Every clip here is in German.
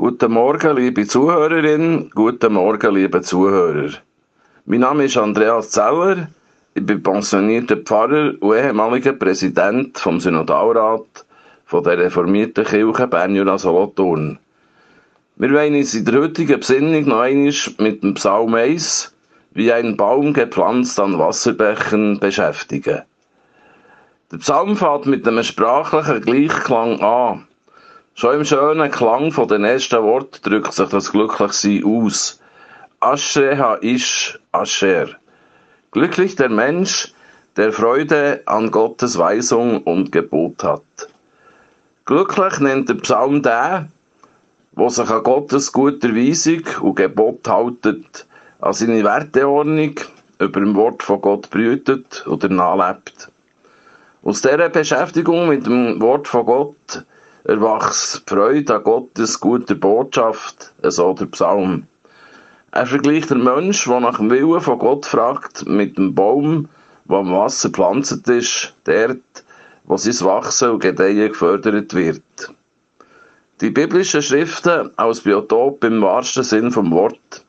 Guten Morgen, liebe Zuhörerin, guten Morgen, liebe Zuhörer. Mein Name ist Andreas Zeller, ich bin pensionierter Pfarrer und ehemaliger Präsident vom Synodalrat von der reformierten Kirche Bern Solothurn. Wir wollen uns in der heutigen Besinnung noch einmal mit dem Psalm 1 wie ein Baum gepflanzt an Wasserbächen beschäftigen. Der Psalm fängt mit einem sprachlichen Gleichklang an. Schon im schönen Klang von den ersten Worten drückt sich das Glücklichsein aus. Asher ish Asher. Glücklich der Mensch, der Freude an Gottes Weisung und Gebot hat. Glücklich nennt der Psalm der, wo sich an Gottes guter Weisung und Gebot haltet, an seine Werteordnung über dem Wort von Gott brütet oder nachlebt. Aus dieser Beschäftigung mit dem Wort von Gott erwachs Freude an Gottes guter Botschaft, so der Psalm. Er vergleicht den Mensch, der nach dem Willen von Gott fragt, mit dem Baum, der am Wasser gepflanzt ist, dort, wo sein Wachsen und Gedeihen gefördert wird. Die biblischen Schriften als Biotop im wahrsten Sinn vom Wort.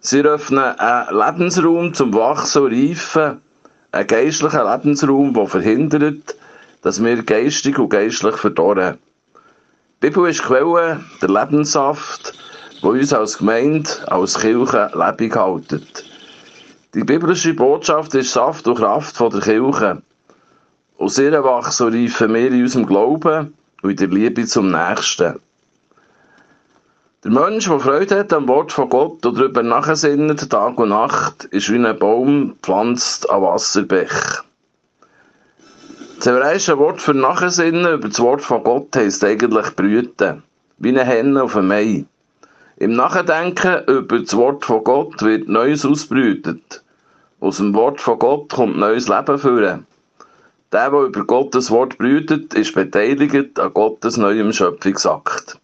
Sie öffnen einen Lebensraum zum Wachsen und Reifen, einen geistlichen Lebensraum, der verhindert, dass wir geistig und geistlich verdorren. Die Bibel ist Quelle, der Lebenssaft, wo uns als Gemeinde, als Kirche lebendig haltet. Die biblische Botschaft ist Saft und Kraft von der Kirche. Aus ihr wachsen und reifen wir in unserem Glauben und in der Liebe zum Nächsten. Der Mensch, der Freude hat am Wort von Gott und darüber nachsinnt, Tag und Nacht, ist wie ein Baum pflanzt an Wasserbech. Das hebräische Wort für Nachsinnen über das Wort von Gott heisst eigentlich brüten, wie eine Henne auf einem Mai. Im Nachdenken über das Wort von Gott wird Neues ausbrütet. Aus dem Wort von Gott kommt neues Leben führen. Der, der über Gottes Wort brütet, ist beteiligt an Gottes neuem Schöpfungsakt.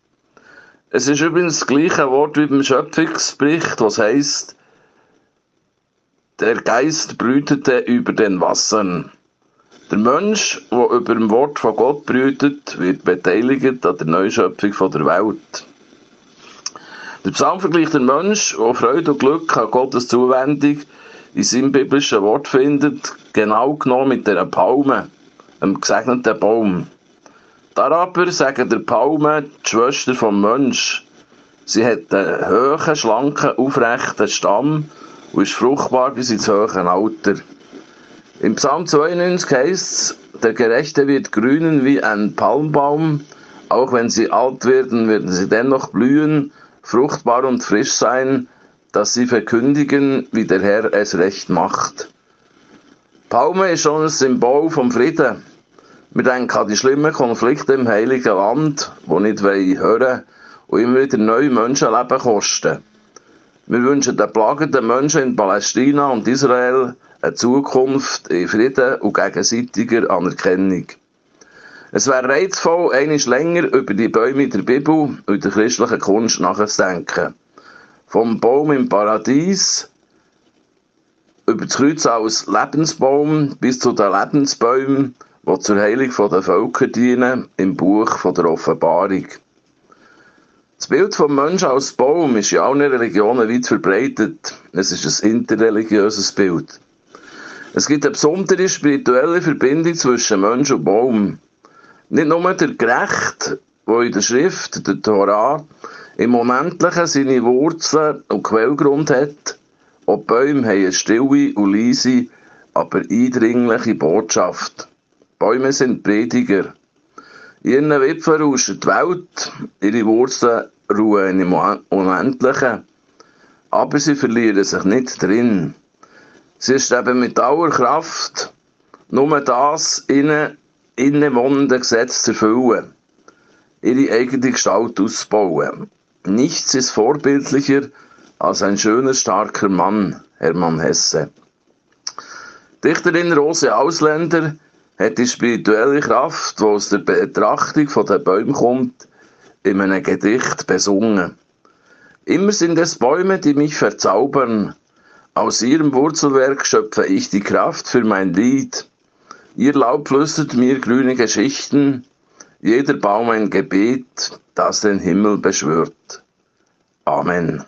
Es ist übrigens das gleiche Wort wie beim Schöpfungsbericht, was heißt, der Geist brütete über den Wassern. Der Mensch, der über dem Wort von Gott brütet, wird beteiligt an der Neuschöpfung der Welt. Der Psalm vergleicht den Mensch, der Freude und Glück an Gottes Zuwendung in seinem biblischen Wort findet, genau genommen mit der Palme, einem gesegneten Baum. Aber sagen der Palme die Schwester vom Mensch. Sie hat einen hohen, schlanken, aufrechten Stamm und ist fruchtbar bis ins hohe Alter. Im Psalm 92 heißt es, der Gerechte wird grünen wie ein Palmbaum, auch wenn sie alt werden, werden sie dennoch blühen fruchtbar und frisch sein, dass sie verkündigen, wie der Herr es recht macht. Palme ist schon ein Symbol vom Frieden. Wir denken an die schlimmen Konflikte im Heiligen Land, die nicht hören und immer wieder neue Menschenleben kosten. Wir wünschen den plagenden Menschen in Palästina und Israel eine Zukunft in Frieden und gegenseitiger Anerkennung. Es wäre reizvoll, einmal länger über die Bäume der Bibel und der christlichen Kunst nachzudenken. Vom Baum im Paradies über das Kreuz als Lebensbaum bis zu den Lebensbäumen, die zur Heilung der Völker dienen, im Buch der Offenbarung. Das Bild vom Menschen als Baum ist in allen Religionen weit verbreitet. Es ist ein interreligiöses Bild. Es gibt eine besondere spirituelle Verbindung zwischen Mensch und Baum. Nicht nur der Gerecht, der in der Schrift, der Torah, im Momentlichen seine Wurzeln und Quellgrund hat, auch Bäume haben eine stille und leise, aber eindringliche Botschaft. Bäume sind Prediger. In ihren Wipfeln rauscht die Welt, ihre Wurzeln ruhen im Unendlichen, aber sie verlieren sich nicht drin. Sie streben mit aller Kraft, nur das innen innewohnende Gesetze zu erfüllen, ihre eigene Gestalt auszubauen. Nichts ist vorbildlicher als ein schöner, starker Mann, Hermann Hesse. Dichterin Rose Ausländer hat die spirituelle Kraft, die aus der Betrachtung von den Bäumen kommt, in einem Gedicht besungen. Immer sind es Bäume, die mich verzaubern. Aus ihrem Wurzelwerk schöpfe ich die Kraft für mein Lied. Ihr Laub flüstert mir grüne Geschichten, jeder Baum ein Gebet, das den Himmel beschwört. Amen.